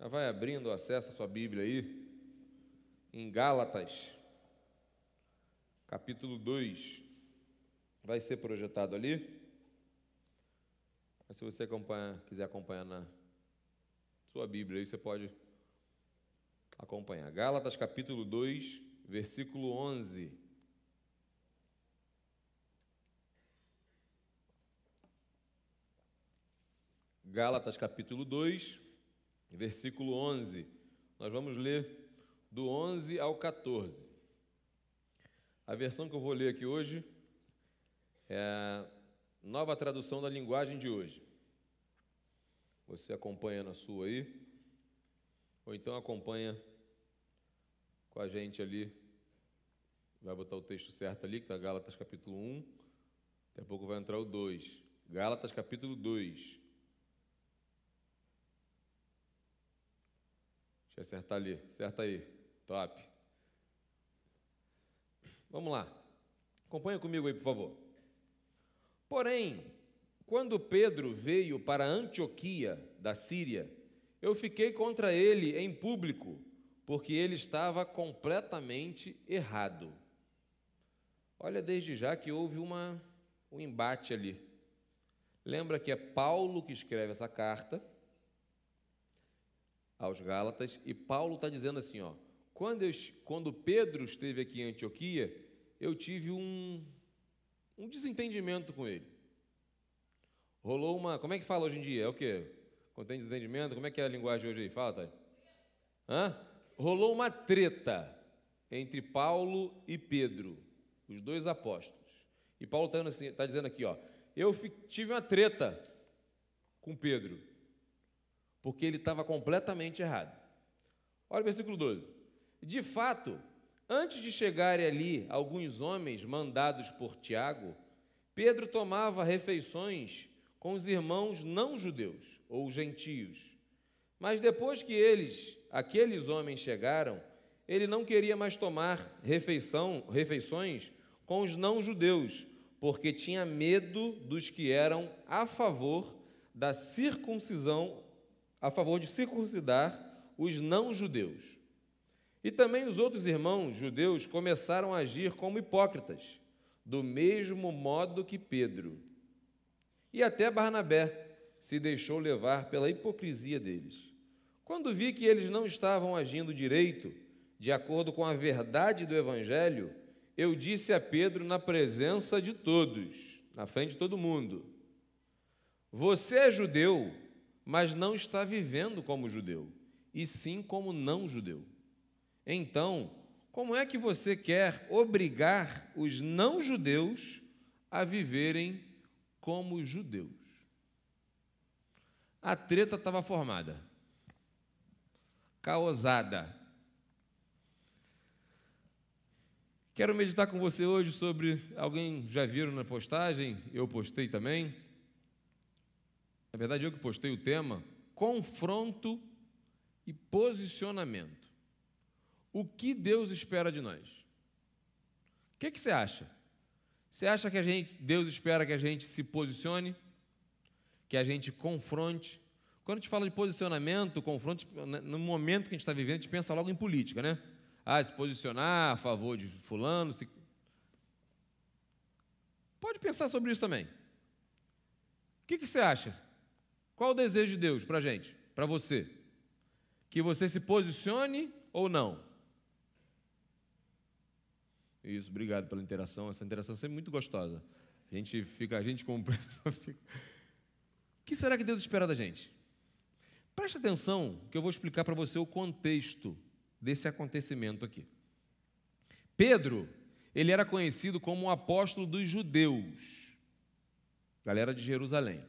Já vai abrindo, acessa a sua Bíblia aí, em Gálatas, capítulo 2. Vai ser projetado ali. Mas se você acompanha, quiser acompanhar na sua Bíblia aí, você pode acompanhar. Gálatas, capítulo 2, versículo 11. Gálatas, capítulo 2, versículo 11. Nós vamos ler do 11 ao 14. A versão que eu vou ler aqui hoje é a nova tradução da linguagem de hoje. Você acompanha na sua aí, ou então acompanha com a gente ali. Vai botar o texto certo ali, que está Gálatas capítulo 1. Daqui a pouco vai entrar o 2. Gálatas capítulo 2. Deixa eu acertar ali. Acerta aí. Top. Vamos lá. Acompanha comigo aí, por favor. Porém, quando Pedro veio para Antioquia, da Síria, eu fiquei contra ele em público, porque ele estava completamente errado. Olha, desde já que houve uma, um embate ali. Lembra que é Paulo que escreve essa carta aos Gálatas, e Paulo está dizendo assim: ó, quando, eu, quando Pedro esteve aqui em Antioquia, eu tive um, um desentendimento com ele. Rolou uma. Como é que fala hoje em dia? É o quê? Quando tem desentendimento, como é que é a linguagem hoje aí? Fala, Thay. Hã? Rolou uma treta entre Paulo e Pedro, os dois apóstolos. E Paulo está assim, tá dizendo aqui, ó, eu tive uma treta com Pedro porque ele estava completamente errado. Olha o versículo 12. De fato, antes de chegarem ali alguns homens mandados por Tiago, Pedro tomava refeições com os irmãos não judeus ou gentios. Mas depois que eles, aqueles homens chegaram, ele não queria mais tomar refeição, refeições com os não judeus, porque tinha medo dos que eram a favor da circuncisão a favor de circuncidar os não-judeus. E também os outros irmãos judeus começaram a agir como hipócritas, do mesmo modo que Pedro. E até Barnabé se deixou levar pela hipocrisia deles. Quando vi que eles não estavam agindo direito, de acordo com a verdade do Evangelho, eu disse a Pedro na presença de todos, na frente de todo mundo: Você é judeu mas não está vivendo como judeu, e sim como não judeu. Então, como é que você quer obrigar os não judeus a viverem como judeus? A treta estava formada, caosada. Quero meditar com você hoje sobre. Alguém já viram na postagem? Eu postei também verdade eu que postei o tema, confronto e posicionamento. O que Deus espera de nós? O que, que você acha? Você acha que a gente, Deus espera que a gente se posicione, que a gente confronte? Quando a gente fala de posicionamento, confronto, no momento que a gente está vivendo, a gente pensa logo em política, né? Ah, se posicionar a favor de fulano. Se... Pode pensar sobre isso também. O que, que você acha? Qual o desejo de Deus para a gente, para você? Que você se posicione ou não? Isso, obrigado pela interação. Essa interação é sempre muito gostosa. A gente fica, a gente compra. o que será que Deus espera da gente? Preste atenção que eu vou explicar para você o contexto desse acontecimento aqui. Pedro, ele era conhecido como o apóstolo dos judeus, galera de Jerusalém.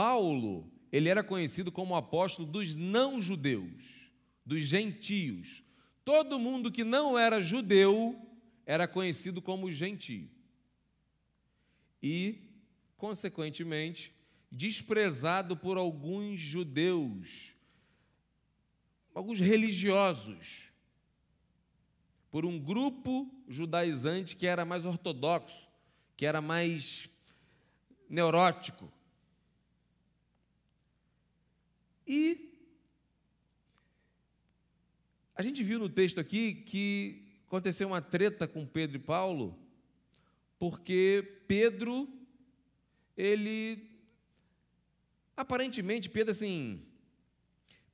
Paulo, ele era conhecido como apóstolo dos não-judeus, dos gentios. Todo mundo que não era judeu era conhecido como gentio. E, consequentemente, desprezado por alguns judeus, alguns religiosos, por um grupo judaizante que era mais ortodoxo, que era mais neurótico. E A gente viu no texto aqui que aconteceu uma treta com Pedro e Paulo, porque Pedro, ele. Aparentemente, Pedro, assim.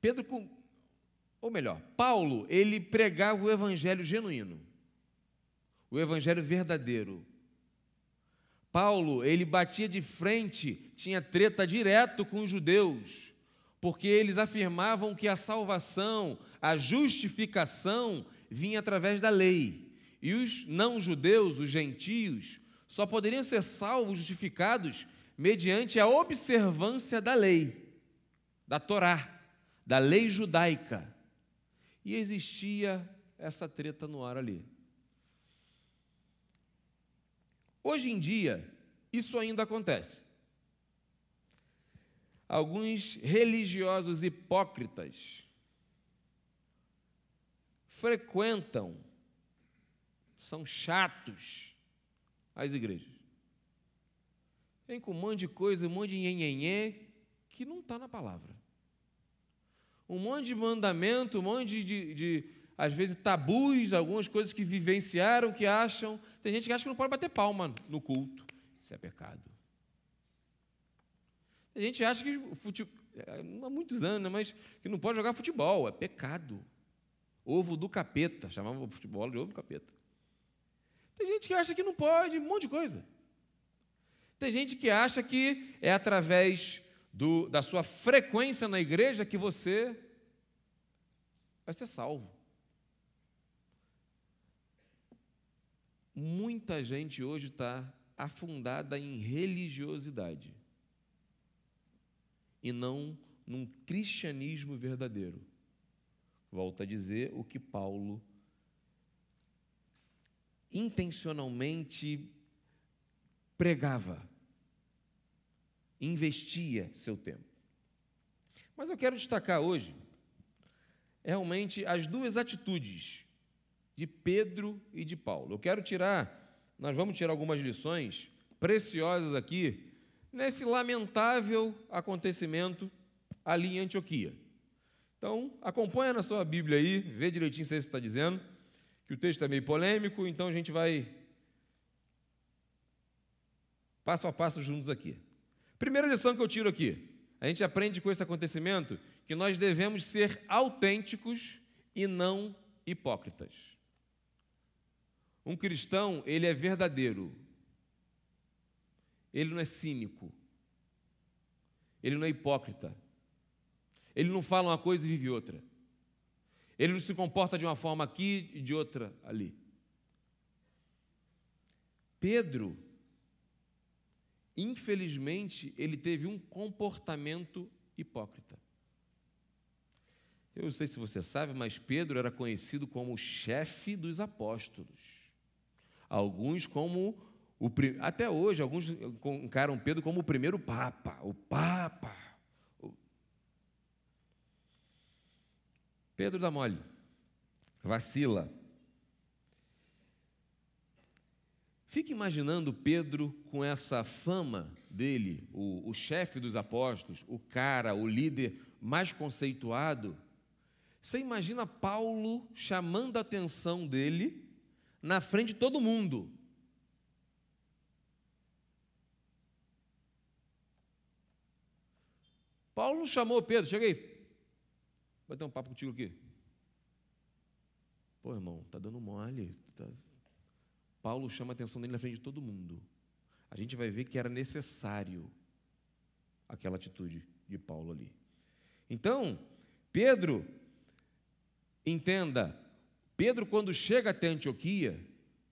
Pedro, ou melhor, Paulo, ele pregava o evangelho genuíno, o evangelho verdadeiro. Paulo, ele batia de frente, tinha treta direto com os judeus, porque eles afirmavam que a salvação, a justificação vinha através da lei. E os não-judeus, os gentios, só poderiam ser salvos, justificados, mediante a observância da lei, da Torá, da lei judaica. E existia essa treta no ar ali. Hoje em dia, isso ainda acontece. Alguns religiosos hipócritas frequentam, são chatos as igrejas. Vem com um monte de coisa, um monte de nhenhenhê que não está na palavra. Um monte de mandamento, um monte de, de, às vezes, tabus, algumas coisas que vivenciaram, que acham. Tem gente que acha que não pode bater palma no culto. Isso é pecado. Tem gente acha que futebol, é, há muitos anos, né, mas que não pode jogar futebol. É pecado ovo do capeta, chamava o futebol de ovo do capeta. Tem gente que acha que não pode, um monte de coisa. Tem gente que acha que é através do, da sua frequência na igreja que você vai ser salvo. Muita gente hoje está afundada em religiosidade e não num cristianismo verdadeiro. Volto a dizer o que Paulo intencionalmente pregava, investia seu tempo. Mas eu quero destacar hoje realmente as duas atitudes de Pedro e de Paulo. Eu quero tirar, nós vamos tirar algumas lições preciosas aqui nesse lamentável acontecimento ali em Antioquia. Então, acompanha na sua Bíblia aí, vê direitinho se é está dizendo, que o texto é meio polêmico, então a gente vai passo a passo juntos aqui. Primeira lição que eu tiro aqui, a gente aprende com esse acontecimento que nós devemos ser autênticos e não hipócritas. Um cristão, ele é verdadeiro. Ele não é cínico. Ele não é hipócrita. Ele não fala uma coisa e vive outra. Ele não se comporta de uma forma aqui e de outra ali. Pedro, infelizmente, ele teve um comportamento hipócrita. Eu não sei se você sabe, mas Pedro era conhecido como chefe dos apóstolos. Alguns como o até hoje alguns encaram Pedro como o primeiro papa, o papa. Pedro dá mole, vacila. Fique imaginando Pedro com essa fama dele, o, o chefe dos apóstolos, o cara, o líder mais conceituado. Você imagina Paulo chamando a atenção dele na frente de todo mundo. Paulo chamou Pedro, chega aí, Vai ter um papo contigo aqui. Pô, irmão, tá dando mole. Tá... Paulo chama a atenção dele na frente de todo mundo. A gente vai ver que era necessário aquela atitude de Paulo ali. Então, Pedro, entenda, Pedro, quando chega até Antioquia,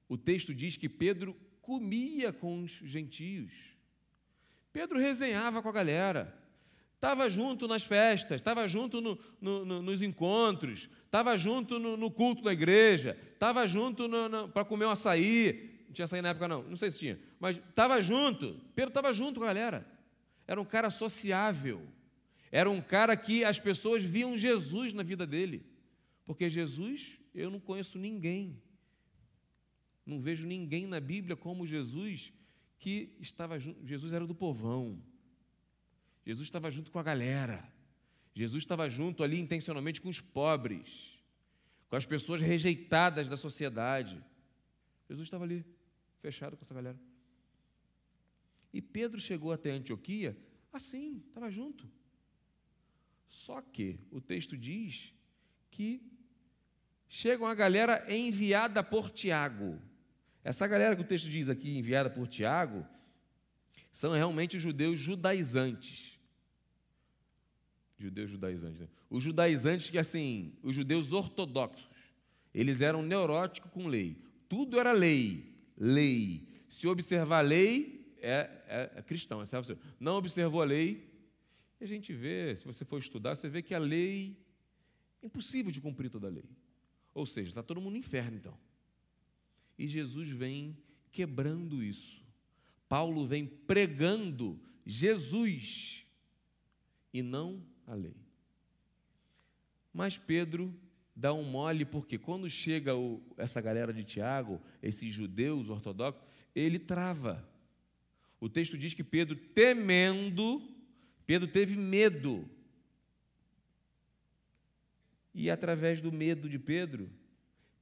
o texto diz que Pedro comia com os gentios. Pedro resenhava com a galera. Estava junto nas festas, estava junto no, no, no, nos encontros, estava junto no, culto da igreja, estava junto para comer um açaí. Não tinha açaí na época, não, não sei se tinha, mas estava junto. Pedro estava junto com a galera. Era um cara sociável. Era um cara que as pessoas viam Jesus na vida dele. Porque Jesus, eu não conheço ninguém. Não vejo ninguém na Bíblia como Jesus que estava junto. Jesus era do povão. Jesus estava junto com a galera. Jesus estava junto ali intencionalmente com os pobres, com as pessoas rejeitadas da sociedade. Jesus estava ali, fechado com essa galera. E Pedro chegou até Antioquia assim, estava junto. Só que o texto diz que chega uma galera enviada por Tiago. Essa galera que o texto diz aqui, enviada por Tiago, são realmente os judeus judaizantes. Judeus judaizantes. Né? Os judaizantes que, assim, os judeus ortodoxos, eles eram neuróticos com lei. Tudo era lei, lei. Se observar a lei, é, é, é cristão. É não observou a lei, e a gente vê, se você for estudar, você vê que a lei é impossível de cumprir toda a lei. Ou seja, está todo mundo no inferno, então. E Jesus vem quebrando isso. Paulo vem pregando Jesus e não a lei. Mas Pedro dá um mole, porque quando chega o, essa galera de Tiago, esses judeus ortodoxos, ele trava. O texto diz que Pedro, temendo, Pedro teve medo. E através do medo de Pedro,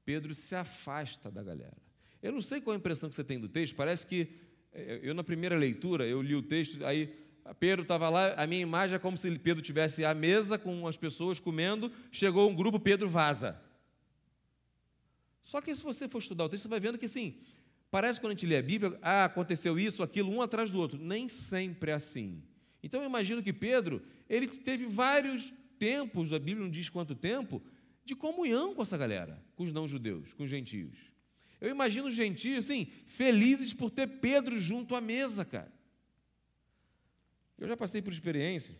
Pedro se afasta da galera. Eu não sei qual a impressão que você tem do texto, parece que eh, eu na primeira leitura, eu li o texto, aí Pedro estava lá, a minha imagem é como se Pedro tivesse à mesa com as pessoas comendo, chegou um grupo, Pedro vaza. Só que se você for estudar o texto, você vai vendo que sim, parece quando a gente lê a Bíblia, ah, aconteceu isso, aquilo, um atrás do outro. Nem sempre é assim. Então eu imagino que Pedro, ele teve vários tempos, a Bíblia não diz quanto tempo, de comunhão com essa galera, com os não-judeus, com os gentios. Eu imagino os gentios, assim, felizes por ter Pedro junto à mesa, cara. Eu já passei por experiência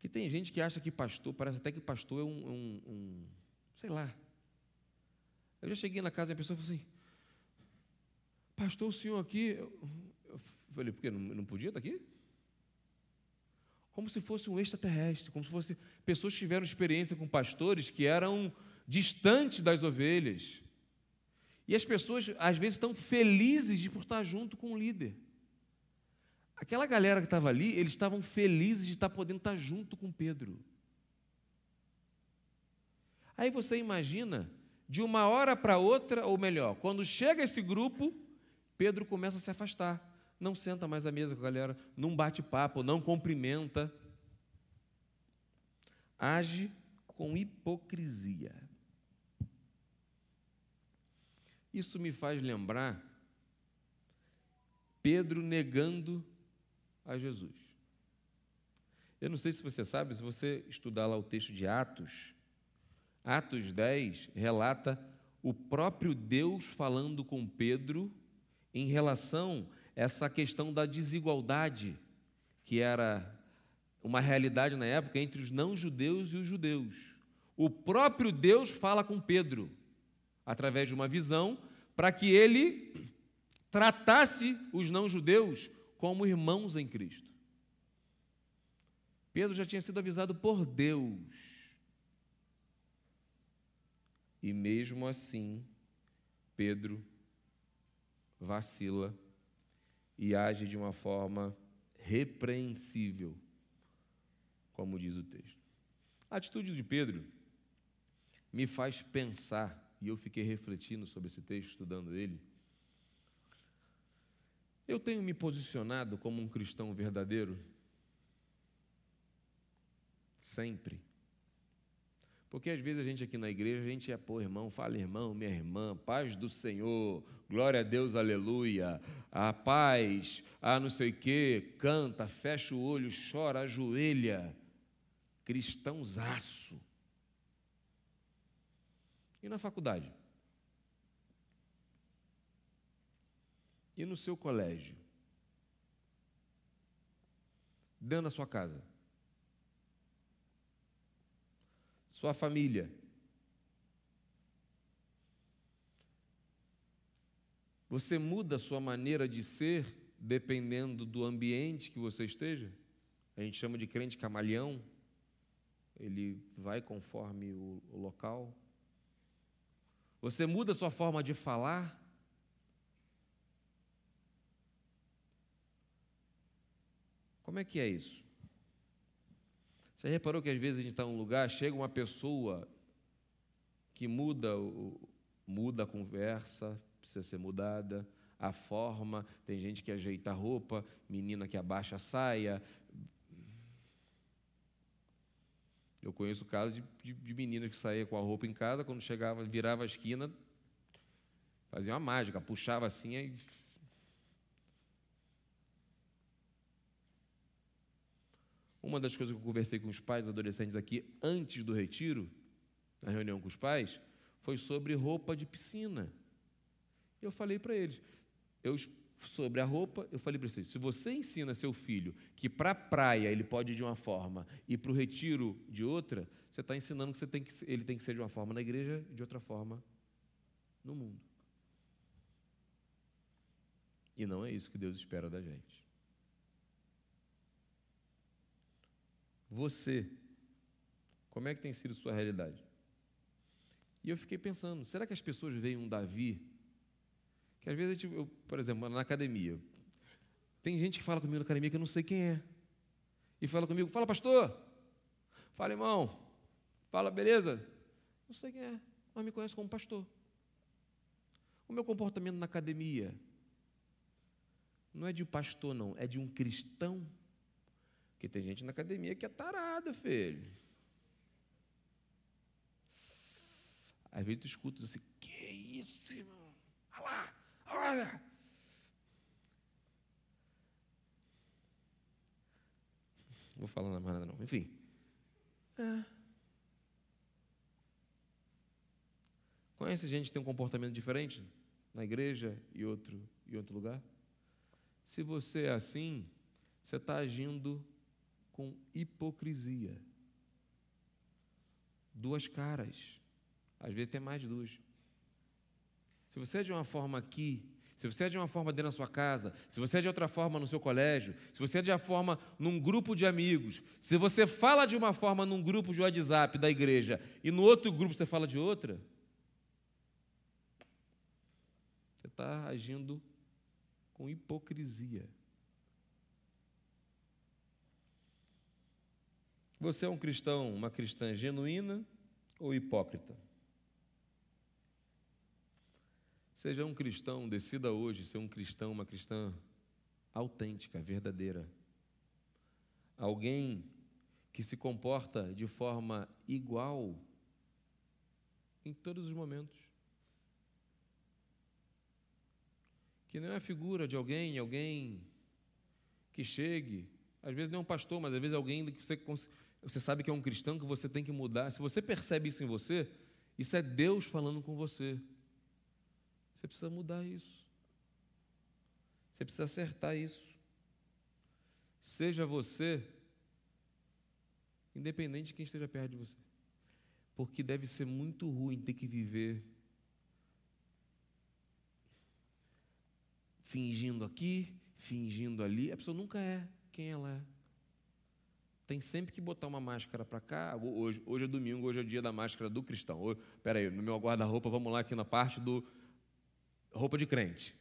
que tem gente que acha que pastor, parece até que pastor é um, um, um sei lá. Eu já cheguei na casa e a pessoa falou assim, pastor, o senhor aqui, eu, falei, por quê? Não, não podia estar aqui? Como se fosse um extraterrestre, como se fosse pessoas que tiveram experiência com pastores que eram distantes das ovelhas. E as pessoas, às vezes, estão felizes de por estar junto com o líder. Aquela galera que estava ali, eles estavam felizes de estar podendo estar junto com Pedro. Aí você imagina, de uma hora para outra, ou melhor, quando chega esse grupo, Pedro começa a se afastar. Não senta mais à mesa com a galera, não bate papo, não cumprimenta. Age com hipocrisia. Isso me faz lembrar Pedro negando a Jesus. Eu não sei se você sabe, se você estudar lá o texto de Atos, Atos 10 relata o próprio Deus falando com Pedro em relação a essa questão da desigualdade, que era uma realidade na época entre os não-judeus e os judeus. O próprio Deus fala com Pedro, através de uma visão, para que ele tratasse os não-judeus como irmãos em Cristo. Pedro já tinha sido avisado por Deus. E mesmo assim, Pedro vacila e age de uma forma repreensível, como diz o texto. A atitude de Pedro me faz pensar, e eu fiquei refletindo sobre esse texto, estudando ele, eu tenho me posicionado como um cristão verdadeiro? Sempre. Porque às vezes a gente aqui na igreja, a gente é, pô, irmão, fala irmão, minha irmã, paz do Senhor, glória a Deus, aleluia, a paz, a não sei o quê, canta, fecha o olho, chora, ajoelha. Cristãozaço. E na faculdade? E no seu colégio, dentro da sua casa, sua família. Você muda a sua maneira de ser dependendo do ambiente que você esteja? A gente chama de crente camaleão. Ele vai conforme o, o local. Você muda a sua forma de falar Como é que é isso? Você reparou que às vezes a gente está em um lugar, chega uma pessoa que muda, muda a conversa, precisa ser mudada, a forma, tem gente que ajeita a roupa, menina que abaixa a saia. Eu conheço casos de, de, de meninas que saía com a roupa em casa, quando chegava, virava a esquina, fazia uma mágica, puxava assim e Uma das coisas que eu conversei com os pais adolescentes aqui antes do retiro, na reunião com os pais, foi sobre roupa de piscina. Eu falei para eles, eu, sobre a roupa, eu falei para vocês: se você ensina seu filho que para a praia ele pode ir de uma forma e para o retiro de outra, você está ensinando que, tem que ele tem que ser de uma forma na igreja e de outra forma no mundo. E não é isso que Deus espera da gente. Você, como é que tem sido sua realidade? E eu fiquei pensando, será que as pessoas veem um Davi? Que às vezes, eu, por exemplo, na academia, tem gente que fala comigo na academia que eu não sei quem é. E fala comigo, fala pastor, fala irmão, fala beleza. Não sei quem é, mas me conhece como pastor. O meu comportamento na academia não é de pastor, não, é de um cristão porque tem gente na academia que é tarada, filho. Às vezes tu escuta assim, que isso, irmão? Olha lá, olha. Não vou falar mais nada não. Enfim. É. Conhece gente que tem um comportamento diferente na igreja e outro em outro lugar? Se você é assim, você está agindo com hipocrisia. Duas caras. Às vezes tem mais duas. Se você é de uma forma aqui, se você é de uma forma dentro da sua casa, se você é de outra forma no seu colégio, se você é de uma forma num grupo de amigos, se você fala de uma forma num grupo de WhatsApp da igreja e no outro grupo você fala de outra, você está agindo com hipocrisia. Você é um cristão, uma cristã genuína ou hipócrita? Seja um cristão, decida hoje ser um cristão, uma cristã autêntica, verdadeira. Alguém que se comporta de forma igual em todos os momentos. Que não é a figura de alguém, alguém que chegue, às vezes não é um pastor, mas às vezes é alguém que você você sabe que é um cristão que você tem que mudar. Se você percebe isso em você, isso é Deus falando com você. Você precisa mudar isso. Você precisa acertar isso. Seja você, independente de quem esteja perto de você. Porque deve ser muito ruim ter que viver fingindo aqui, fingindo ali. A pessoa nunca é quem ela é tem sempre que botar uma máscara para cá. Hoje, hoje é domingo, hoje é o dia da máscara do cristão. Espera aí, no meu guarda-roupa, vamos lá aqui na parte do roupa de crente.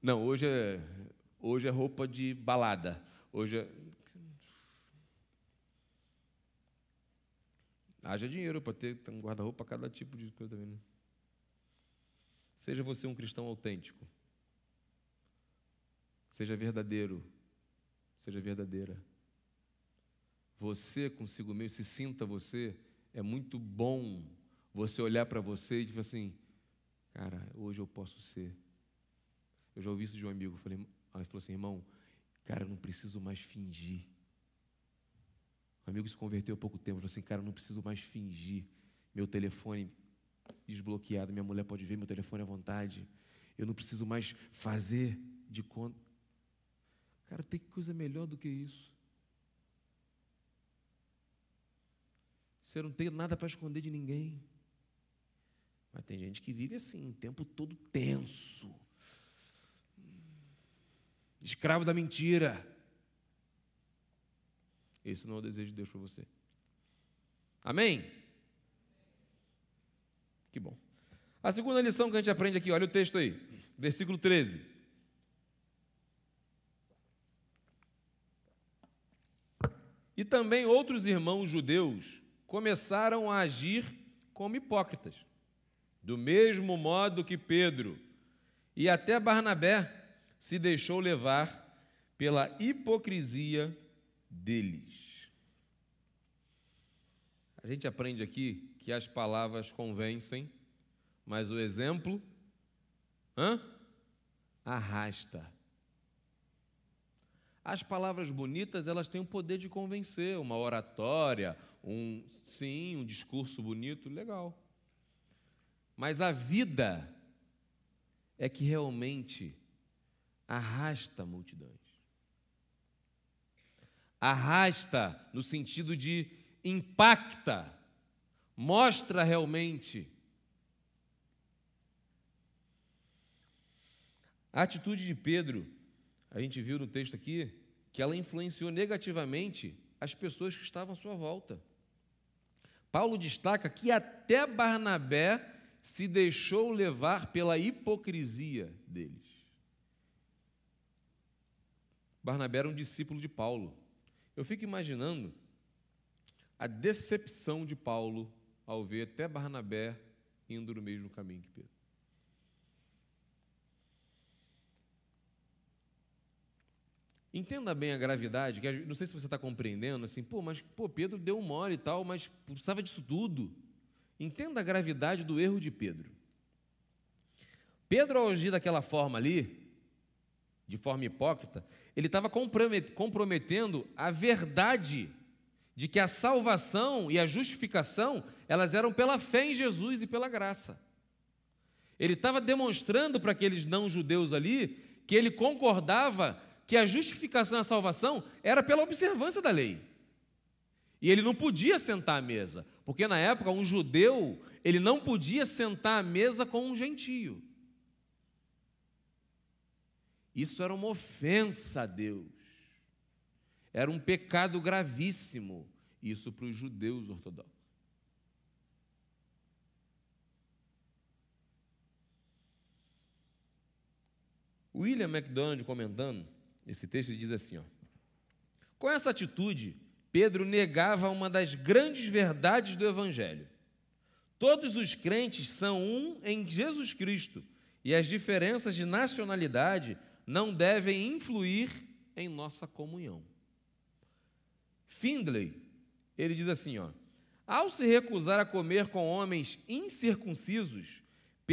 Não, hoje é, hoje é roupa de balada. Hoje é. Haja dinheiro para ter um guarda-roupa para cada tipo de coisa também. Né? Seja você um cristão autêntico. Seja verdadeiro. Seja verdadeira você consigo mesmo, se sinta você, é muito bom você olhar para você e dizer assim, cara, hoje eu posso ser. Eu já ouvi isso de um amigo, falei, ele falou assim, irmão, cara, eu não preciso mais fingir. Um amigo se converteu há pouco tempo, falou assim, cara, eu não preciso mais fingir. Meu telefone desbloqueado, minha mulher pode ver meu telefone à vontade. Eu não preciso mais fazer de conta. Cara, tem coisa melhor do que isso. Você não tem nada para esconder de ninguém. Mas tem gente que vive assim, o tempo todo tenso. Escravo da mentira. Esse não é o desejo de Deus para você. Amém? Que bom. A segunda lição que a gente aprende aqui, olha o texto aí, versículo 13. E também outros irmãos judeus começaram a agir como hipócritas. Do mesmo modo que Pedro e até Barnabé se deixou levar pela hipocrisia deles. A gente aprende aqui que as palavras convencem, mas o exemplo hã? arrasta. As palavras bonitas, elas têm o poder de convencer, uma oratória, um sim, um discurso bonito, legal. Mas a vida é que realmente arrasta multidões. Arrasta no sentido de impacta, mostra realmente. A atitude de Pedro, a gente viu no texto aqui, que ela influenciou negativamente as pessoas que estavam à sua volta. Paulo destaca que até Barnabé se deixou levar pela hipocrisia deles. Barnabé era um discípulo de Paulo. Eu fico imaginando a decepção de Paulo ao ver até Barnabé indo no mesmo caminho que Pedro. Entenda bem a gravidade, que não sei se você está compreendendo, assim, pô, mas pô, Pedro deu um mole e tal, mas precisava disso tudo. Entenda a gravidade do erro de Pedro. Pedro, ao agir daquela forma ali, de forma hipócrita, ele estava comprometendo a verdade de que a salvação e a justificação, elas eram pela fé em Jesus e pela graça. Ele estava demonstrando para aqueles não-judeus ali que ele concordava que a justificação a salvação era pela observância da lei. E ele não podia sentar à mesa, porque na época um judeu, ele não podia sentar à mesa com um gentio. Isso era uma ofensa a Deus. Era um pecado gravíssimo, isso para os judeus ortodoxos. William MacDonald, comentando esse texto, diz assim: ó, Com essa atitude, Pedro negava uma das grandes verdades do Evangelho. Todos os crentes são um em Jesus Cristo, e as diferenças de nacionalidade não devem influir em nossa comunhão. Findlay, ele diz assim, ó: Ao se recusar a comer com homens incircuncisos,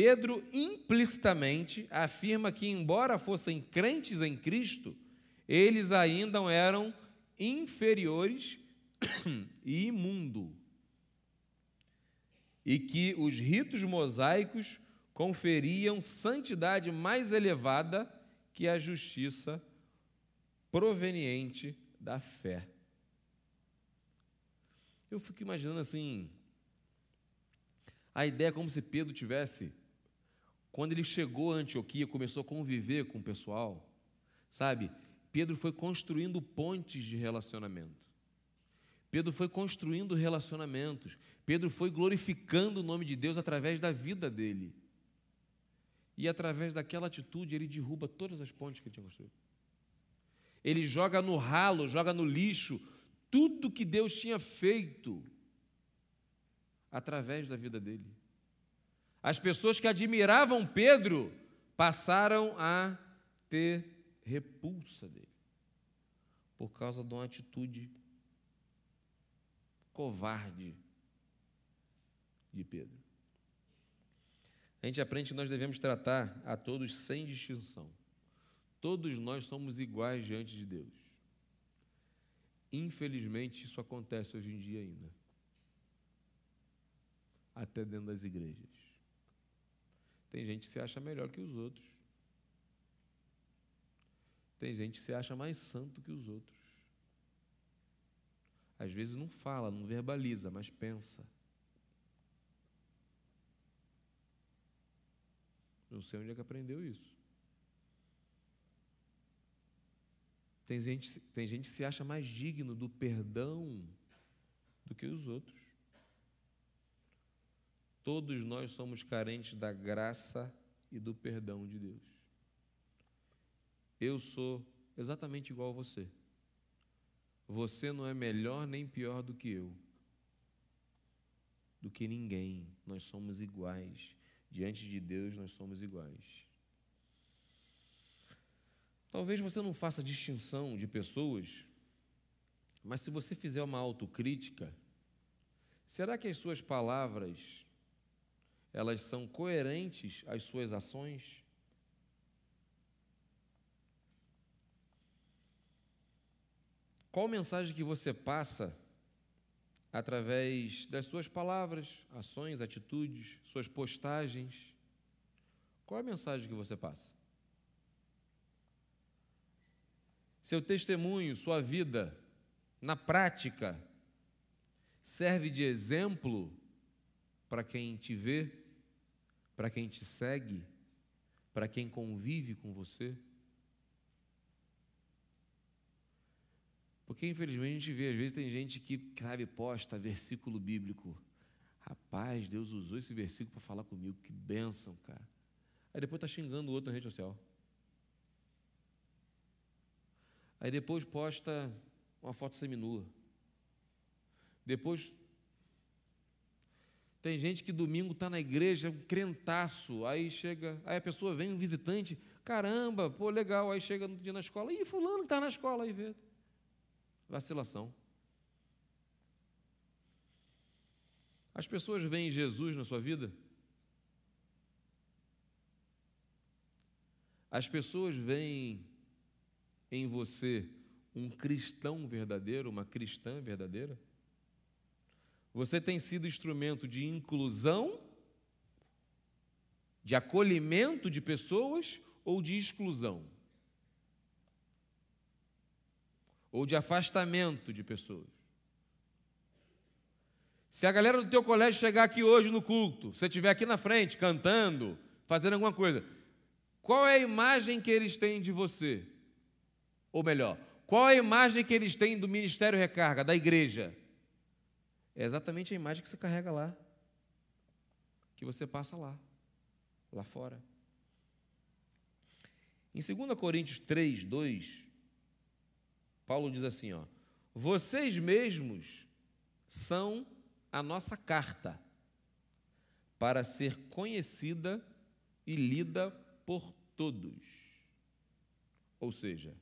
Pedro implicitamente afirma que embora fossem crentes em Cristo, eles ainda eram inferiores e imundo. E que os ritos mosaicos conferiam santidade mais elevada que a justiça proveniente da fé. Eu fico imaginando assim, a ideia é como se Pedro tivesse, quando ele chegou a Antioquia, começou a conviver com o pessoal, sabe? Pedro foi construindo pontes de relacionamento. Pedro foi construindo relacionamentos. Pedro foi glorificando o nome de Deus através da vida dele. E através daquela atitude, ele derruba todas as pontes que ele tinha construído. Ele joga no ralo, joga no lixo tudo que Deus tinha feito através da vida dele. As pessoas que admiravam Pedro passaram a ter repulsa dele por causa de uma atitude covarde de Pedro. A gente aprende que nós devemos tratar a todos sem distinção. Todos nós somos iguais diante de Deus. Infelizmente, isso acontece hoje em dia ainda. Até dentro das igrejas. Tem gente que se acha melhor que os outros. Tem gente que se acha mais santo que os outros. Às vezes não fala, não verbaliza, mas pensa. Não sei onde é que aprendeu isso. Tem gente, tem gente que se acha mais digno do perdão do que os outros. Todos nós somos carentes da graça e do perdão de Deus. Eu sou exatamente igual a você. Você não é melhor nem pior do que eu. do que ninguém. Nós somos iguais. Diante de Deus, nós somos iguais. Talvez você não faça distinção de pessoas, mas se você fizer uma autocrítica, será que as suas palavras elas são coerentes às suas ações? Qual mensagem que você passa através das suas palavras, ações, atitudes, suas postagens? Qual é a mensagem que você passa? Seu testemunho, sua vida, na prática, serve de exemplo para quem te vê, para quem te segue, para quem convive com você? Porque infelizmente a gente vê, às vezes tem gente que, sabe, posta versículo bíblico. Rapaz, Deus usou esse versículo para falar comigo, que bênção, cara. Aí depois está xingando o outro na rede social. Aí depois posta uma foto seminua. Depois tem gente que domingo está na igreja, um crentaço, aí chega, aí a pessoa vem, um visitante, caramba, pô, legal, aí chega no dia na escola, e fulano que está na escola, aí vê. Vacilação. As pessoas veem Jesus na sua vida? As pessoas veem em você um cristão verdadeiro, uma cristã verdadeira? Você tem sido instrumento de inclusão, de acolhimento de pessoas ou de exclusão? Ou de afastamento de pessoas? Se a galera do teu colégio chegar aqui hoje no culto, você estiver aqui na frente cantando, fazendo alguma coisa, qual é a imagem que eles têm de você? Ou melhor, qual é a imagem que eles têm do Ministério Recarga, da igreja? É exatamente a imagem que você carrega lá, que você passa lá, lá fora. Em 2 Coríntios 3, 2, Paulo diz assim: ó, vocês mesmos são a nossa carta para ser conhecida e lida por todos. Ou seja,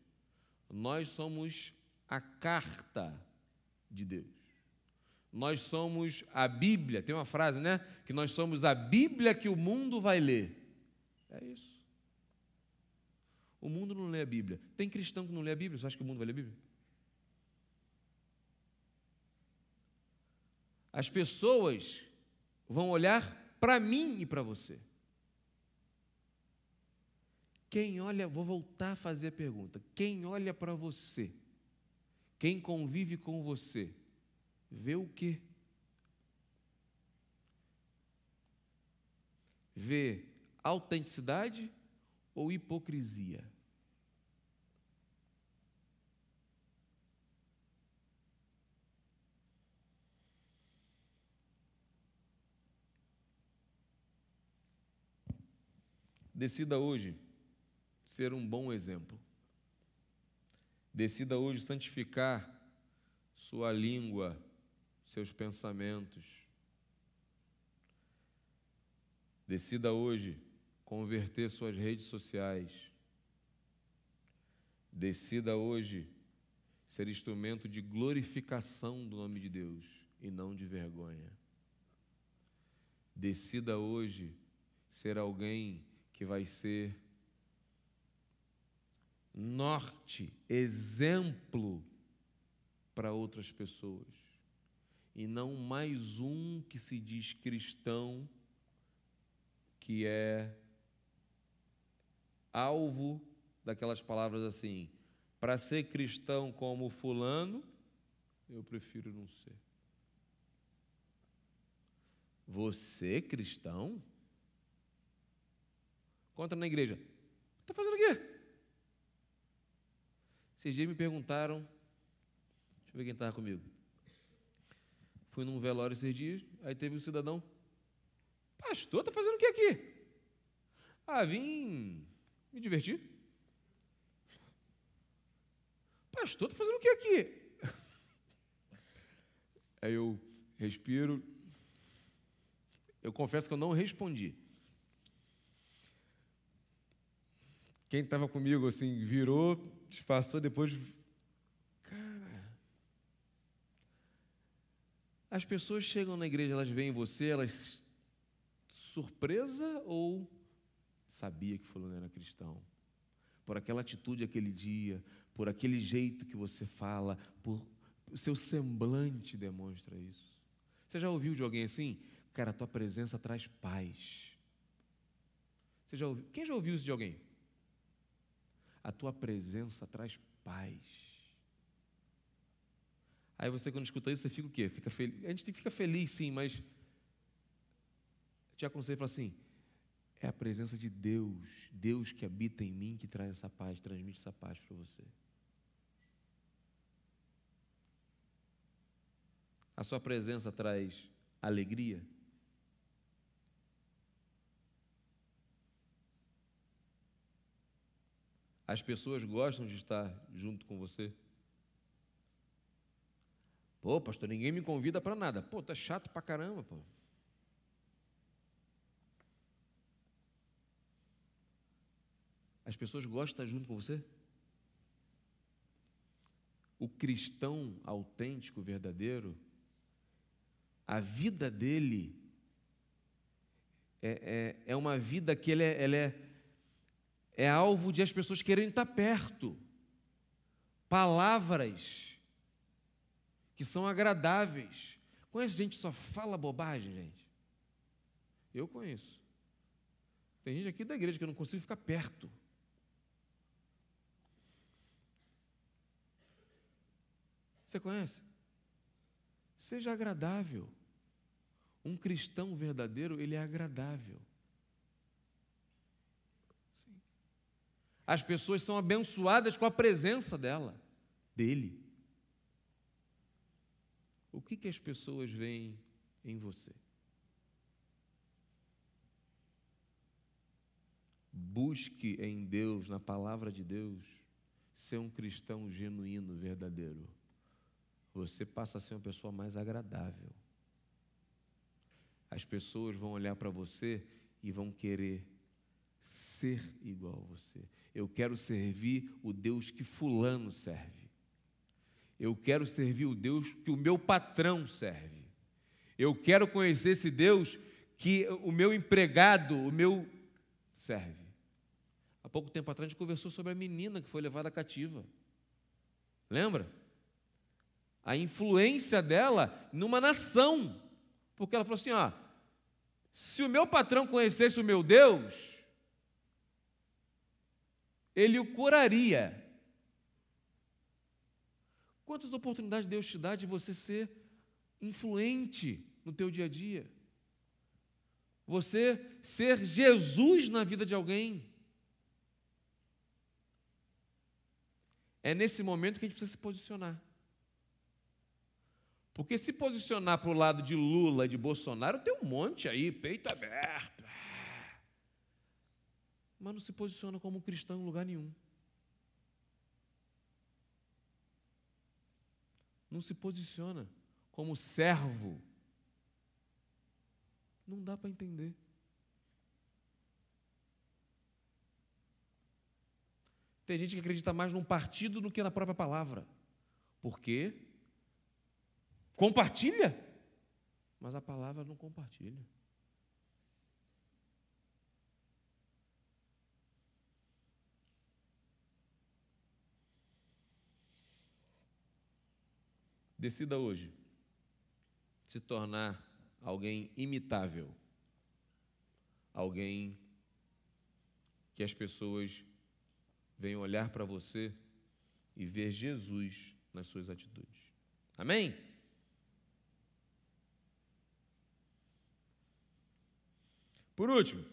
nós somos a carta de Deus. Nós somos a Bíblia, tem uma frase, né? Que nós somos a Bíblia que o mundo vai ler. É isso. O mundo não lê a Bíblia. Tem cristão que não lê a Bíblia, você acha que o mundo vai ler a Bíblia? As pessoas vão olhar para mim e para você. Quem olha, vou voltar a fazer a pergunta: quem olha para você, quem convive com você, Vê o quê? Vê autenticidade ou hipocrisia? Decida hoje ser um bom exemplo. Decida hoje santificar sua língua seus pensamentos. Decida hoje converter suas redes sociais. Decida hoje ser instrumento de glorificação do nome de Deus e não de vergonha. Decida hoje ser alguém que vai ser norte, exemplo para outras pessoas e não mais um que se diz cristão, que é alvo daquelas palavras assim: para ser cristão como Fulano, eu prefiro não ser. Você, cristão? Conta na igreja. Está fazendo o quê? Esses dias me perguntaram, deixa eu ver quem estava comigo. Fui num velório esses dias, aí teve um cidadão. Pastor, está fazendo o que aqui? Ah, vim me divertir. Pastor, está fazendo o que aqui? Aí eu respiro, Eu confesso que eu não respondi. Quem estava comigo assim virou, disfarçou, depois. As pessoas chegam na igreja, elas veem você, elas. Surpresa ou sabia que fulano era cristão? Por aquela atitude aquele dia, por aquele jeito que você fala, por o seu semblante demonstra isso. Você já ouviu de alguém assim? Cara, a tua presença traz paz. Você já ouviu? Quem já ouviu isso de alguém? A tua presença traz paz. Aí você, quando escuta isso, você fica o quê? Fica feliz. A gente fica feliz, sim, mas te aconselho e fala assim: é a presença de Deus, Deus que habita em mim, que traz essa paz, transmite essa paz para você. A sua presença traz alegria? As pessoas gostam de estar junto com você? Pô, pastor, ninguém me convida para nada. Pô, tá chato pra caramba, pô. As pessoas gostam de estar junto com você? O cristão autêntico, verdadeiro, a vida dele é, é, é uma vida que ele é, ele é, é alvo de as pessoas quererem estar perto. Palavras que são agradáveis. Conhece gente que só fala bobagem, gente? Eu conheço. Tem gente aqui da igreja que eu não consigo ficar perto. Você conhece? Seja agradável. Um cristão verdadeiro, ele é agradável. As pessoas são abençoadas com a presença dela, dele. O que, que as pessoas veem em você? Busque em Deus, na palavra de Deus, ser um cristão genuíno, verdadeiro. Você passa a ser uma pessoa mais agradável as pessoas vão olhar para você e vão querer ser igual a você. Eu quero servir o Deus que Fulano serve. Eu quero servir o Deus que o meu patrão serve. Eu quero conhecer esse Deus que o meu empregado, o meu serve. Há pouco tempo atrás a gente conversou sobre a menina que foi levada cativa. Lembra? A influência dela numa nação. Porque ela falou assim: ó, se o meu patrão conhecesse o meu Deus, ele o curaria. Quantas oportunidades Deus te dá de você ser influente no teu dia a dia? Você ser Jesus na vida de alguém. É nesse momento que a gente precisa se posicionar. Porque se posicionar para o lado de Lula e de Bolsonaro, tem um monte aí, peito aberto. Mas não se posiciona como cristão em lugar nenhum. Não se posiciona como servo. Não dá para entender. Tem gente que acredita mais num partido do que na própria palavra. Por quê? Compartilha, mas a palavra não compartilha. Decida hoje se tornar alguém imitável, alguém que as pessoas venham olhar para você e ver Jesus nas suas atitudes. Amém? Por último,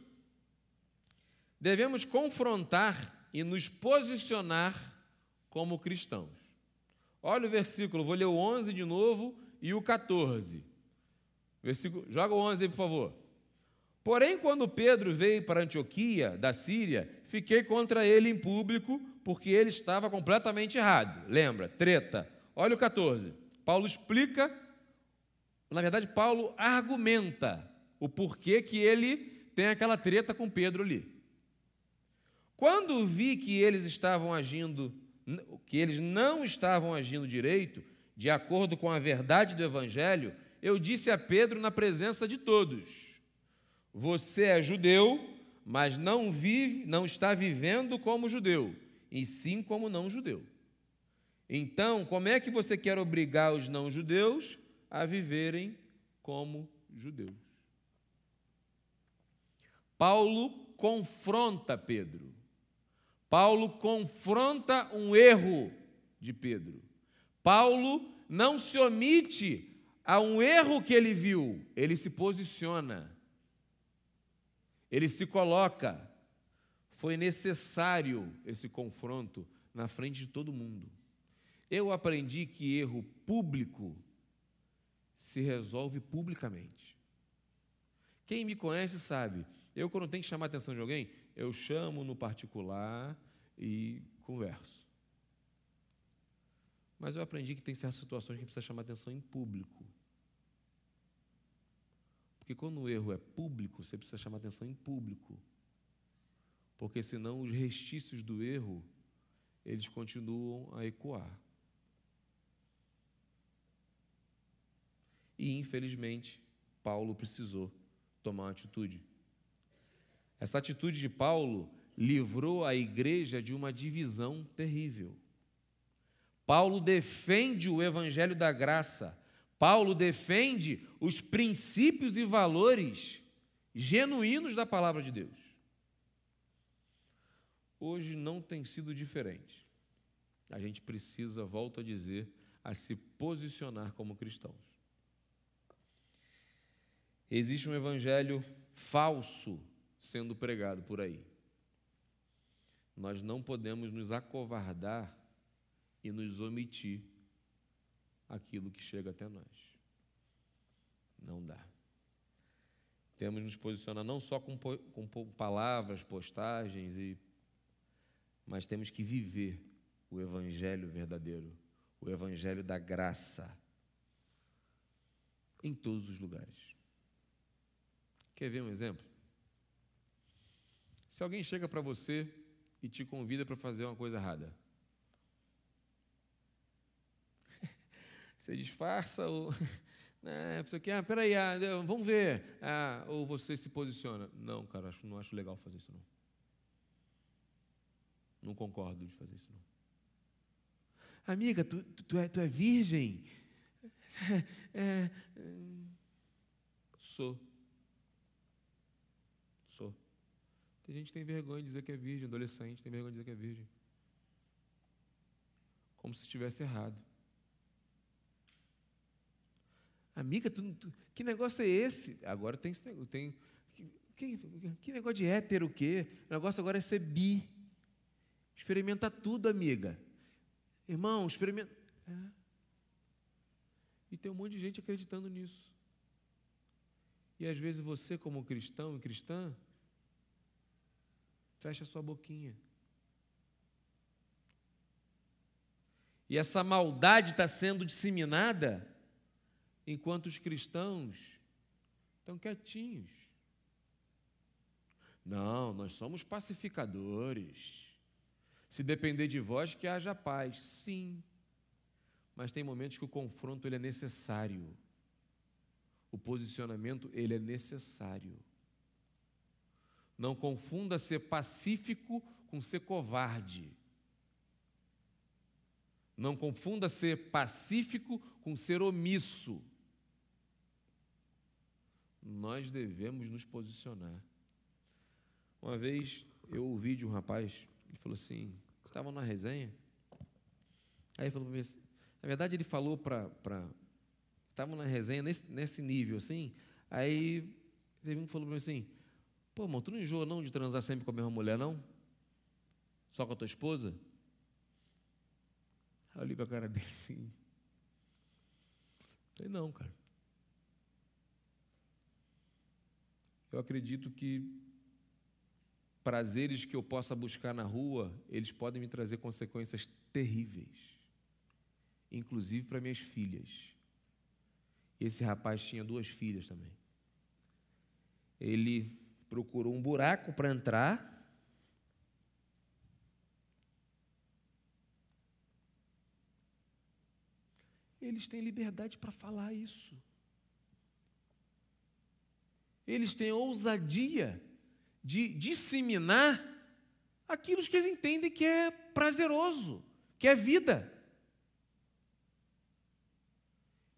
devemos confrontar e nos posicionar como cristãos. Olha o versículo, vou ler o 11 de novo e o 14. Versículo, joga o 11 aí, por favor. Porém, quando Pedro veio para Antioquia, da Síria, fiquei contra ele em público, porque ele estava completamente errado. Lembra? Treta. Olha o 14. Paulo explica, na verdade, Paulo argumenta o porquê que ele tem aquela treta com Pedro ali. Quando vi que eles estavam agindo, que eles não estavam agindo direito, de acordo com a verdade do evangelho, eu disse a Pedro na presença de todos: Você é judeu, mas não vive, não está vivendo como judeu, e sim como não judeu. Então, como é que você quer obrigar os não judeus a viverem como judeus? Paulo confronta Pedro. Paulo confronta um erro de Pedro. Paulo não se omite a um erro que ele viu, ele se posiciona, ele se coloca. Foi necessário esse confronto na frente de todo mundo. Eu aprendi que erro público se resolve publicamente. Quem me conhece sabe, eu, quando tenho que chamar a atenção de alguém, eu chamo no particular e converso. Mas eu aprendi que tem certas situações que precisa chamar atenção em público. Porque quando o erro é público, você precisa chamar atenção em público. Porque senão os restícios do erro, eles continuam a ecoar. E infelizmente, Paulo precisou tomar uma atitude. Essa atitude de Paulo livrou a igreja de uma divisão terrível. Paulo defende o evangelho da graça. Paulo defende os princípios e valores genuínos da palavra de Deus. Hoje não tem sido diferente. A gente precisa, volto a dizer, a se posicionar como cristãos. Existe um evangelho falso sendo pregado por aí. Nós não podemos nos acovardar e nos omitir aquilo que chega até nós. Não dá. Temos nos posicionar não só com, com palavras, postagens, e, mas temos que viver o Evangelho verdadeiro, o Evangelho da graça, em todos os lugares. Quer ver um exemplo? Se alguém chega para você e te convida para fazer uma coisa errada, você disfarça ou. É, você quer, ah, peraí, ah, vamos ver. Ah, ou você se posiciona. Não, cara, acho, não acho legal fazer isso, não. Não concordo de fazer isso, não. Amiga, tu, tu, é, tu é virgem? É, é, sou. Tem gente que tem vergonha de dizer que é virgem, adolescente tem vergonha de dizer que é virgem. Como se estivesse errado. Amiga, tu, tu, que negócio é esse? Agora tem, tem que, que, negócio de hétero o quê? O negócio agora é ser bi. Experimenta tudo, amiga. Irmão, experimenta. É. E tem um monte de gente acreditando nisso. E às vezes você, como cristão e cristã, Fecha sua boquinha. E essa maldade está sendo disseminada enquanto os cristãos estão quietinhos. Não, nós somos pacificadores. Se depender de vós, que haja paz. Sim. Mas tem momentos que o confronto ele é necessário. O posicionamento ele é necessário. Não confunda ser pacífico com ser covarde. Não confunda ser pacífico com ser omisso. Nós devemos nos posicionar. Uma vez eu ouvi de um rapaz, ele falou assim: estava na resenha. Aí ele falou para mim assim, na verdade ele falou para. Estavam na resenha nesse, nesse nível assim. Aí teve um que falou para mim assim: Pô, irmão, tu não enjoa não de transar sempre com a mesma mulher, não? Só com a tua esposa? Aí eu olhei a cara dele assim. Falei, não, cara. Eu acredito que prazeres que eu possa buscar na rua, eles podem me trazer consequências terríveis, inclusive para minhas filhas. Esse rapaz tinha duas filhas também. ele procurou um buraco para entrar. Eles têm liberdade para falar isso. Eles têm ousadia de disseminar aquilo que eles entendem que é prazeroso, que é vida.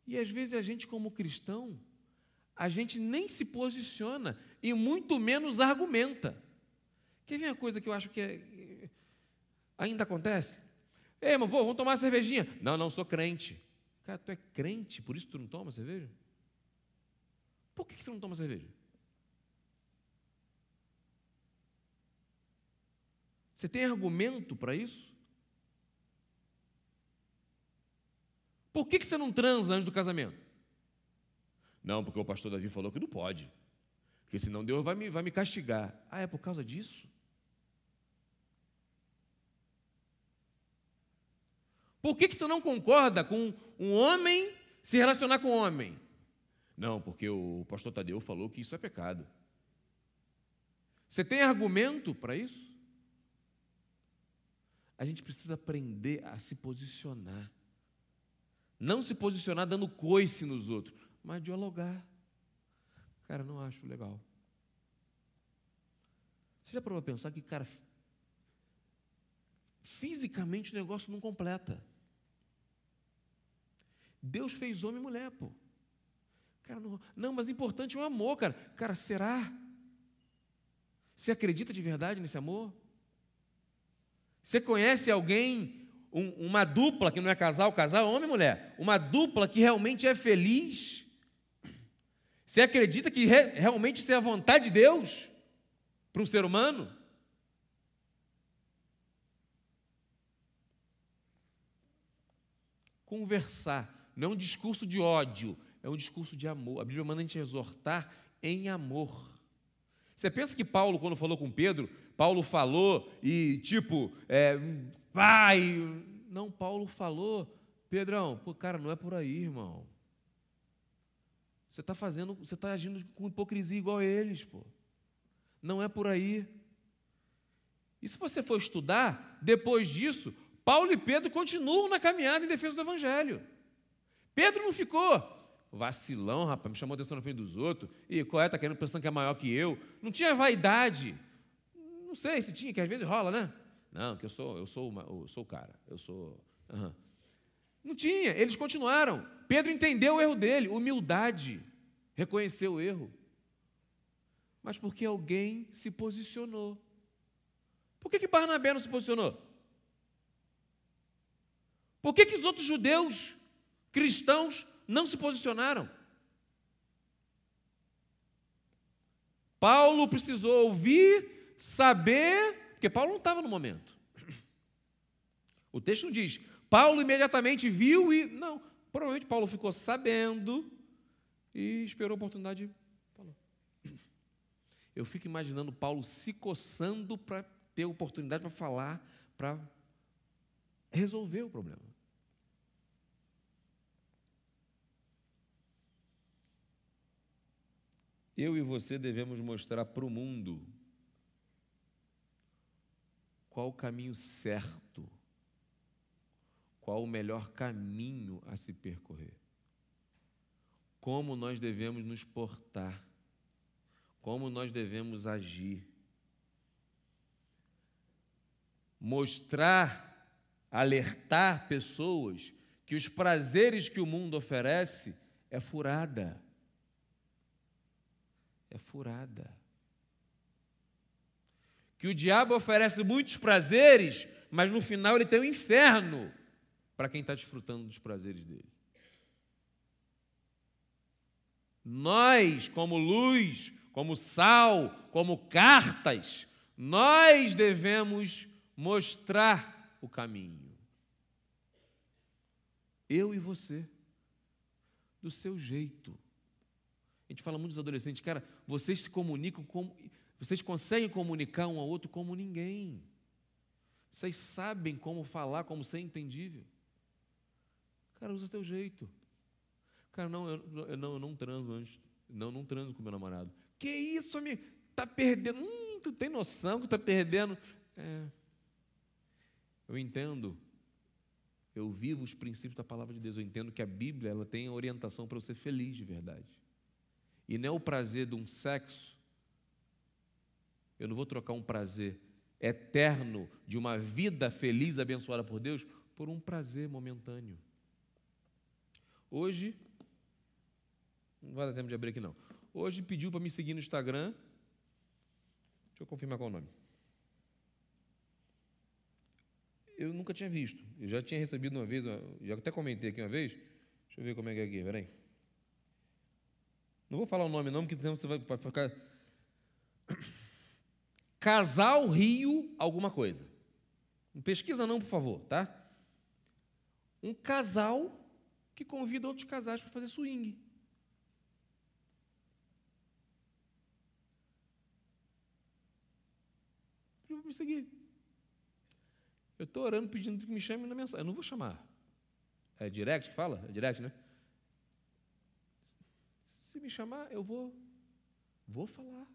E às vezes a gente, como cristão, a gente nem se posiciona e muito menos argumenta. Quer ver uma coisa que eu acho que é, ainda acontece? Ei, irmão, pô, vamos tomar uma cervejinha. Não, não, sou crente. Cara, tu é crente, por isso tu não toma cerveja? Por que você não toma cerveja? Você tem argumento para isso? Por que, você não transa antes do casamento? Não, porque o pastor Davi falou que não pode. Porque senão Deus vai me, vai me castigar. Ah, é por causa disso? Por que, que você não concorda com um homem se relacionar com um homem? Não, porque o pastor Tadeu falou que isso é pecado. Você tem argumento para isso? A gente precisa aprender a se posicionar. Não se posicionar dando coice nos outros, mas dialogar. Cara, não acho legal. Você já parou a pensar que, cara, fisicamente o negócio não completa. Deus fez homem e mulher, pô. Cara, não, não, mas importante é o amor, cara. Cara, será? Você acredita de verdade nesse amor? Você conhece alguém, um, uma dupla que não é casal, casal, homem e mulher, uma dupla que realmente é feliz? Você acredita que re, realmente isso é a vontade de Deus para um ser humano? Conversar não é um discurso de ódio, é um discurso de amor. A Bíblia manda a gente exortar em amor. Você pensa que Paulo, quando falou com Pedro, Paulo falou e tipo, é, vai. Não, Paulo falou, Pedrão, pô, cara, não é por aí, irmão. Você está fazendo, você está agindo com hipocrisia igual a eles, pô. Não é por aí. E se você for estudar, depois disso, Paulo e Pedro continuam na caminhada em defesa do Evangelho. Pedro não ficou vacilão, rapaz, me chamou atenção na frente dos outros, e qual é, está querendo pensando que é maior que eu. Não tinha vaidade. Não sei se tinha, que às vezes rola, né? Não, que eu sou, eu sou, uma, eu sou o cara, eu sou. Uhum. Não tinha, eles continuaram. Pedro entendeu o erro dele, humildade, reconheceu o erro. Mas porque alguém se posicionou. Por que, que Barnabé não se posicionou? Por que, que os outros judeus, cristãos, não se posicionaram? Paulo precisou ouvir, saber, porque Paulo não estava no momento. O texto diz, Paulo imediatamente viu e. Não, provavelmente Paulo ficou sabendo e esperou a oportunidade. Falou. Eu fico imaginando Paulo se coçando para ter oportunidade para falar, para resolver o problema. Eu e você devemos mostrar para o mundo qual o caminho certo, qual o melhor caminho a se percorrer, como nós devemos nos portar, como nós devemos agir. Mostrar, alertar pessoas que os prazeres que o mundo oferece é furada é furada. Que o diabo oferece muitos prazeres, mas no final ele tem o um inferno para quem está desfrutando dos prazeres dele. Nós, como luz, como sal, como cartas, nós devemos mostrar o caminho. Eu e você, do seu jeito. A gente fala muito dos adolescentes, cara, vocês se comunicam como. Vocês conseguem comunicar um ao outro como ninguém. Vocês sabem como falar, como ser entendível. Cara, usa teu jeito. Cara, não, eu, eu não, eu não transo antes Não, não transo com meu namorado. Que isso, amigo? Tá perdendo. Hum, tu tem noção que tá perdendo. É. Eu entendo. Eu vivo os princípios da palavra de Deus. Eu entendo que a Bíblia ela tem a orientação para eu ser feliz de verdade. E não é o prazer de um sexo. Eu não vou trocar um prazer eterno de uma vida feliz, abençoada por Deus, por um prazer momentâneo. Hoje, não vai dar tempo de abrir aqui não. Hoje pediu para me seguir no Instagram. Deixa eu confirmar qual é o nome. Eu nunca tinha visto. Eu já tinha recebido uma vez, já até comentei aqui uma vez. Deixa eu ver como é que é aqui, peraí. Não vou falar o nome não, porque senão você vai ficar. Casal Rio alguma coisa. Não pesquisa não, por favor, tá? Um casal que convida outros casais para fazer swing. Pediu para me seguir. Eu estou orando pedindo que me chame na mensagem. Eu não vou chamar. É direct que fala? É direct, né? Se me chamar, eu vou. Vou falar.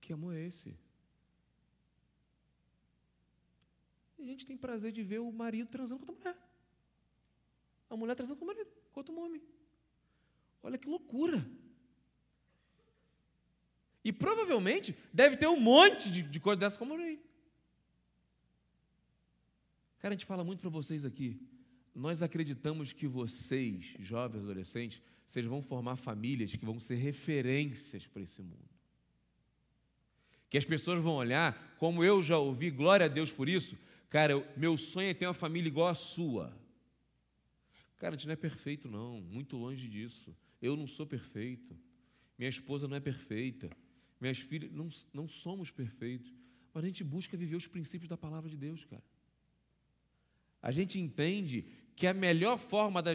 Que amor é esse? E a gente tem prazer de ver o marido transando com a mulher. A mulher transando com o marido, com outro homem. Olha que loucura. E provavelmente deve ter um monte de, de coisa dessa como aí. Cara, a gente fala muito para vocês aqui. Nós acreditamos que vocês, jovens, adolescentes, vocês vão formar famílias que vão ser referências para esse mundo. Que as pessoas vão olhar, como eu já ouvi, glória a Deus por isso, Cara, eu, meu sonho é ter uma família igual a sua. Cara, a gente não é perfeito, não, muito longe disso. Eu não sou perfeito. Minha esposa não é perfeita. Minhas filhas, não, não somos perfeitos. Mas a gente busca viver os princípios da palavra de Deus, cara. A gente entende que a melhor forma, da,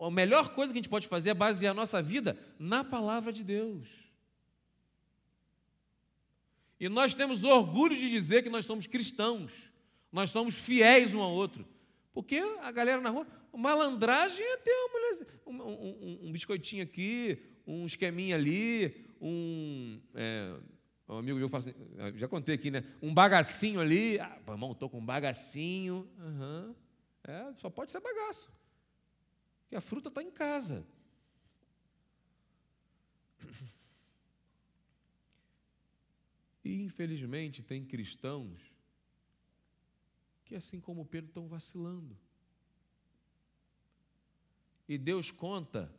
a melhor coisa que a gente pode fazer é basear a nossa vida na palavra de Deus. E nós temos orgulho de dizer que nós somos cristãos. Nós somos fiéis um ao outro. Porque a galera na rua, malandragem é ter uma um, um, um, biscoitinho aqui, um esqueminha ali, um. É, um amigo meu fala assim, já contei aqui, né? Um bagacinho ali. Ah, irmão, estou com um bagacinho. Uhum. É, só pode ser bagaço. Porque a fruta está em casa. E, infelizmente, tem cristãos que, assim como Pedro, estão vacilando. E Deus conta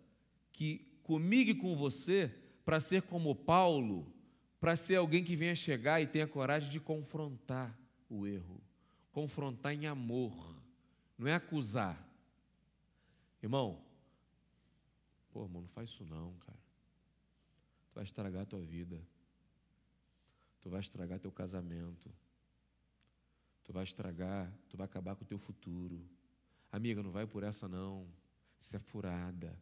que comigo e com você, para ser como Paulo, para ser alguém que venha chegar e tenha coragem de confrontar o erro, confrontar em amor, não é acusar. Irmão, pô, irmão, não faz isso não, cara. Tu vai estragar a tua vida. Tu vai estragar teu casamento tu vai estragar, tu vai acabar com o teu futuro. Amiga, não vai por essa não. Isso é furada.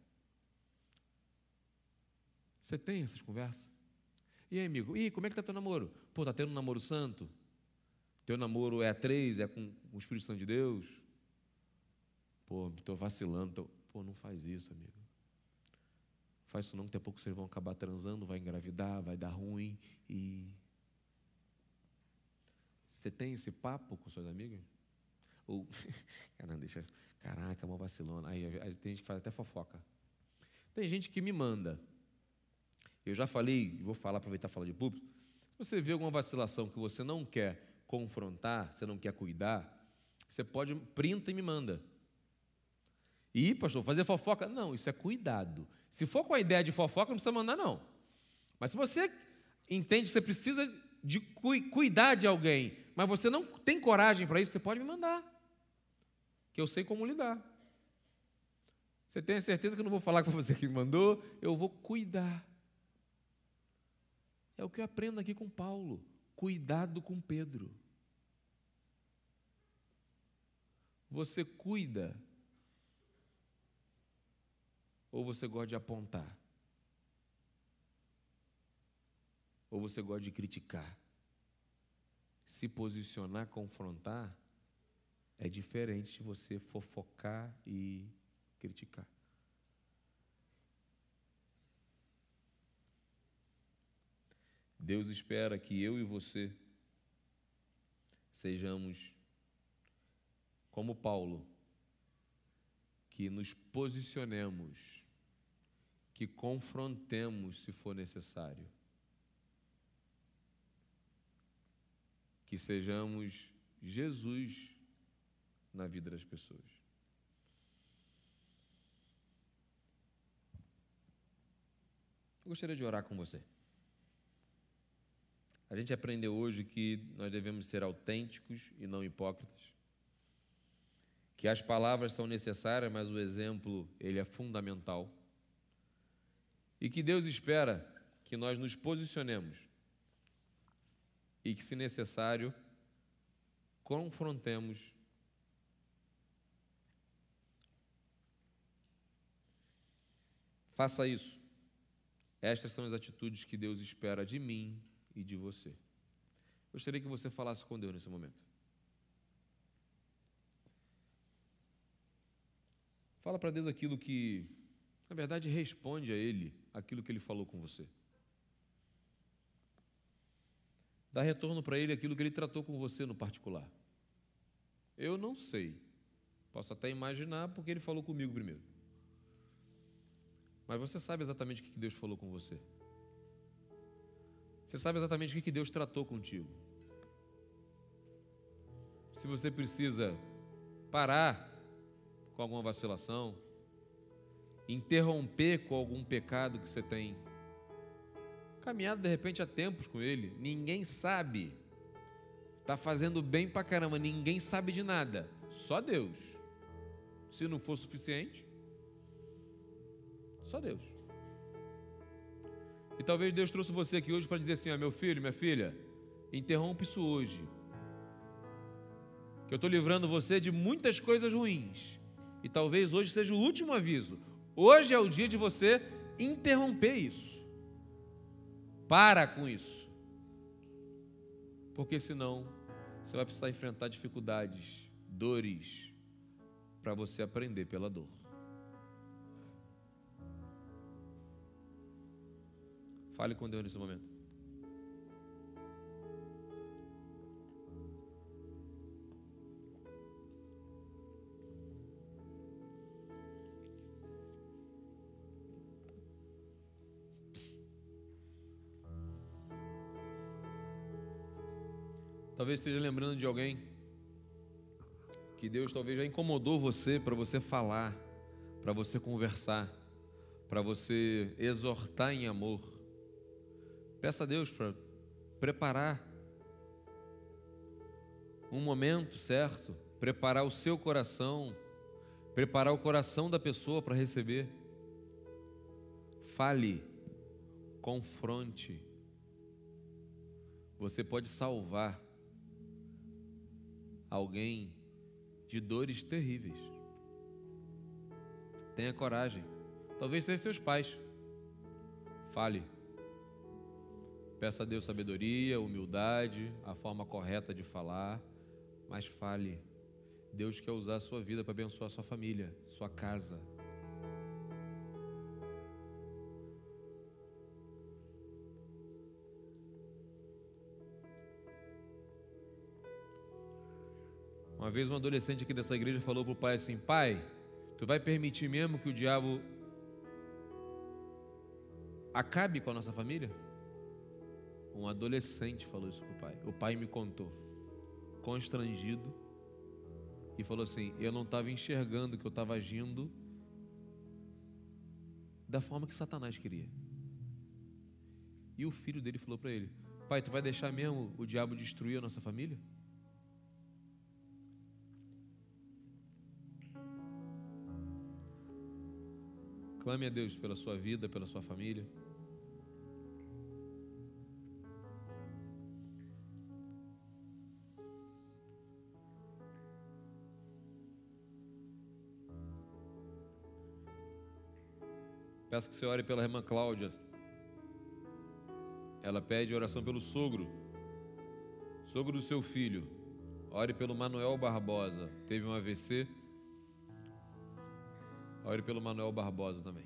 Você tem essas conversas? E aí, amigo? E como é que está teu namoro? Pô, tá tendo um namoro santo? Teu namoro é a três, é com, o Espírito Santo de Deus? Pô, estou vacilando. Tô... Pô, não faz isso, amigo. Faz isso não, daqui a pouco vocês vão acabar transando, vai engravidar, vai dar ruim e você tem esse papo com suas amigas? Ou, caramba, deixa, caraca, uma vacilona. Aí, aí tem gente que faz até fofoca. Tem gente que me manda. Eu já falei, vou falar, aproveitar e falar de público. Você vê alguma vacilação que você não quer confrontar, você não quer cuidar, você pode, printa e me manda. E, pastor, fazer fofoca? Não, isso é cuidado. Se for com a ideia de fofoca, não precisa mandar, não. Mas se você entende que você precisa de cu cuidar de alguém, mas você não tem coragem para isso, você pode me mandar, que eu sei como lidar. Você tem certeza que eu não vou falar com você que me mandou, eu vou cuidar. É o que eu aprendo aqui com Paulo. Cuidado com Pedro. Você cuida ou você gosta de apontar? Ou você gosta de criticar? se posicionar, confrontar, é diferente de você fofocar e criticar. Deus espera que eu e você sejamos como Paulo, que nos posicionemos, que confrontemos se for necessário que sejamos Jesus na vida das pessoas. Eu gostaria de orar com você. A gente aprendeu hoje que nós devemos ser autênticos e não hipócritas. Que as palavras são necessárias, mas o exemplo, ele é fundamental. E que Deus espera que nós nos posicionemos e que, se necessário, confrontemos Faça isso. Estas são as atitudes que Deus espera de mim e de você. Gostaria que você falasse com Deus nesse momento. Fala para Deus aquilo que, na verdade, responde a Ele aquilo que Ele falou com você. Dá retorno para Ele aquilo que Ele tratou com você no particular. Eu não sei. Posso até imaginar porque Ele falou comigo primeiro. Mas você sabe exatamente o que Deus falou com você. Você sabe exatamente o que Deus tratou contigo. Se você precisa parar com alguma vacilação, interromper com algum pecado que você tem, caminhado de repente há tempos com ele, ninguém sabe. Está fazendo bem pra caramba, ninguém sabe de nada, só Deus. Se não for suficiente, só Deus. E talvez Deus trouxe você aqui hoje para dizer assim: ó, meu filho, minha filha, interrompe isso hoje. Que eu estou livrando você de muitas coisas ruins. E talvez hoje seja o último aviso. Hoje é o dia de você interromper isso. Para com isso. Porque senão você vai precisar enfrentar dificuldades, dores, para você aprender pela dor. Fale com Deus nesse momento. Talvez esteja lembrando de alguém que Deus talvez já incomodou você para você falar, para você conversar, para você exortar em amor. Peça a Deus para preparar um momento certo, preparar o seu coração, preparar o coração da pessoa para receber. Fale, confronte. Você pode salvar alguém de dores terríveis. Tenha coragem. Talvez sejam seus pais. Fale. Peça a Deus sabedoria, humildade, a forma correta de falar, mas fale. Deus quer usar a sua vida para abençoar a sua família, sua casa. Uma vez um adolescente aqui dessa igreja falou para o pai assim: Pai, tu vai permitir mesmo que o diabo acabe com a nossa família? Um adolescente falou isso para o pai. O pai me contou, constrangido, e falou assim: Eu não estava enxergando que eu estava agindo da forma que Satanás queria. E o filho dele falou para ele: Pai, tu vai deixar mesmo o diabo destruir a nossa família? Clame a Deus pela sua vida, pela sua família. Peço que você ore pela irmã Cláudia. Ela pede oração pelo sogro, sogro do seu filho. Ore pelo Manuel Barbosa. Teve um AVC. Ore pelo Manuel Barbosa também.